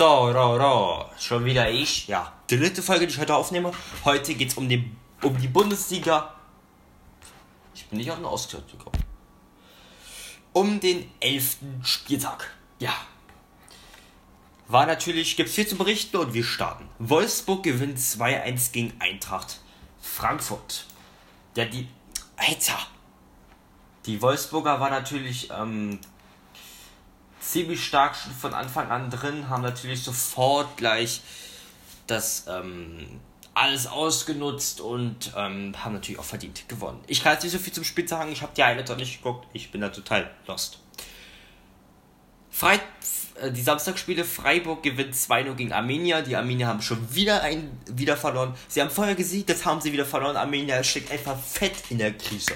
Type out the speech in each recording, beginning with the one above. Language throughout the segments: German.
ro, ro, ro. Schon wieder ich. Ja, die dritte Folge, die ich heute aufnehme. Heute geht es um um die Bundesliga. Ich bin nicht auf den Ausklang gekommen. Um den elften Spieltag. Ja. War natürlich, gibt es viel zu berichten und wir starten. Wolfsburg gewinnt 2-1 gegen Eintracht Frankfurt. Ja, die. Alter! Die Wolfsburger war natürlich ähm, ziemlich stark schon von Anfang an drin, haben natürlich sofort gleich das ähm, alles ausgenutzt und ähm, haben natürlich auch verdient gewonnen. Ich kann jetzt nicht so viel zum Spiel sagen, ich habe die Highlights noch nicht geguckt, ich bin da total lost. Freit äh, die Samstagspiele Freiburg gewinnt 2-0 gegen Armenia. Die Armenier haben schon wieder ein, wieder verloren. Sie haben vorher gesiegt, jetzt haben sie wieder verloren. Armenia steckt einfach fett in der Krise.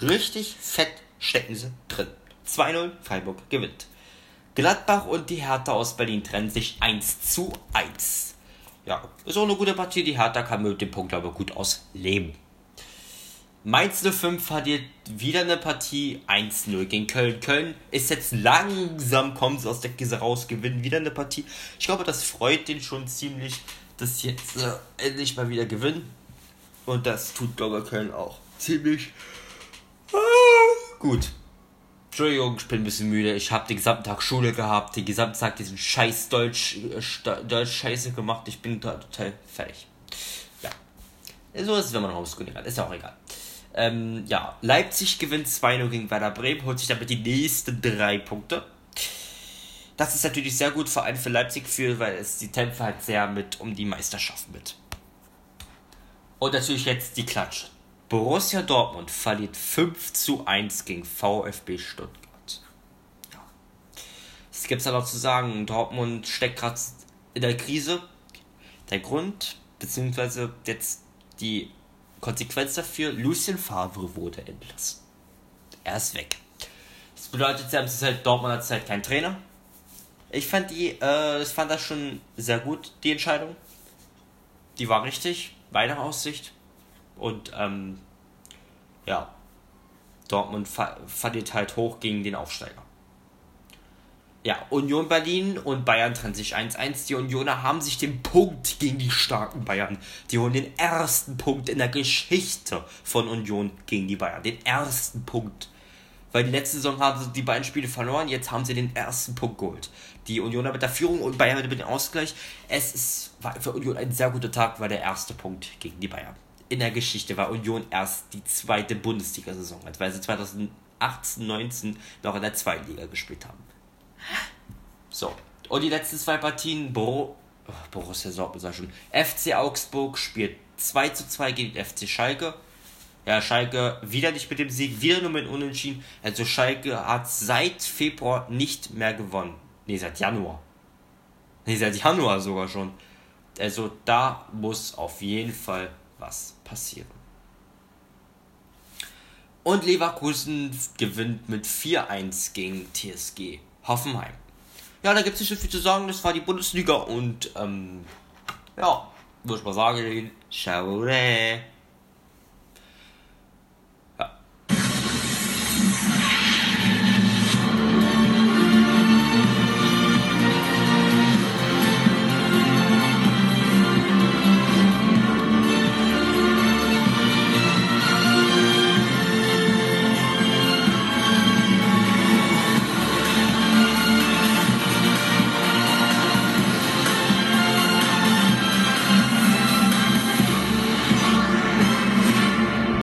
Richtig fett stecken sie drin. 2-0, Freiburg gewinnt. Gladbach und die Hertha aus Berlin trennen sich 1 zu 1. Ja, ist auch eine gute Partie. Die Hertha kann mit dem Punkt aber gut ausleben. Mainz 05 verliert wieder eine Partie 1-0 gegen Köln. Köln ist jetzt langsam, kommen sie aus der Krise raus, gewinnen wieder eine Partie. Ich glaube, das freut den schon ziemlich, dass sie jetzt äh, endlich mal wieder gewinnen. Und das tut, glaube ich, Köln auch ziemlich ah, gut. Entschuldigung, ich bin ein bisschen müde. Ich habe den gesamten Tag Schule gehabt, den gesamten Tag diesen scheiß Deutsch, äh, Deutsch Scheiße gemacht. Ich bin total fertig. Ja. So ist es, wenn man Homeschooling hat. Ist ja auch egal. Ähm, ja, Leipzig gewinnt 2-0 gegen Werder Bremen, holt sich damit die nächsten drei Punkte. Das ist natürlich sehr gut, vor allem für Leipzig, für, weil es die Kämpfe halt sehr mit um die Meisterschaft mit. Und natürlich jetzt die Klatsche. Borussia Dortmund verliert 5 zu 1 gegen VfB Stuttgart. Ja. Es gibt da noch zu sagen, Dortmund steckt gerade in der Krise. Der Grund, beziehungsweise jetzt die Konsequenz dafür, Lucien Favre wurde entlassen. Er ist weg. Das bedeutet, sie haben halt, Dortmund hat halt keinen Trainer. Ich fand die, äh, ich fand das schon sehr gut, die Entscheidung. Die war richtig, weitere Aussicht. Und ähm, ja, Dortmund verliert halt hoch gegen den Aufsteiger. Ja, Union Berlin und Bayern trennen sich 1-1. Die Unioner haben sich den Punkt gegen die starken Bayern. Die holen den ersten Punkt in der Geschichte von Union gegen die Bayern. Den ersten Punkt. Weil die letzte Saison haben sie die beiden Spiele verloren, jetzt haben sie den ersten Punkt geholt. Die Unioner mit der Führung und Bayern mit dem Ausgleich. Es ist, war für Union ein sehr guter Tag, war der erste Punkt gegen die Bayern in der Geschichte war Union erst die zweite Bundesliga-Saison, weil sie 2018, 19 noch in der zweiten Liga gespielt haben. So, und die letzten zwei Partien, Bor oh, Borussia Dortmund sag schon, FC Augsburg spielt 2 zu 2 gegen FC Schalke. Ja, Schalke wieder nicht mit dem Sieg, wieder nur mit Unentschieden. Also Schalke hat seit Februar nicht mehr gewonnen. Ne, seit Januar. Ne, seit Januar sogar schon. Also da muss auf jeden Fall was passieren. Und Leverkusen gewinnt mit 4-1 gegen TSG Hoffenheim. Ja, da gibt es nicht so viel zu sagen, das war die Bundesliga und ähm, ja, würde ich mal sagen, ciao.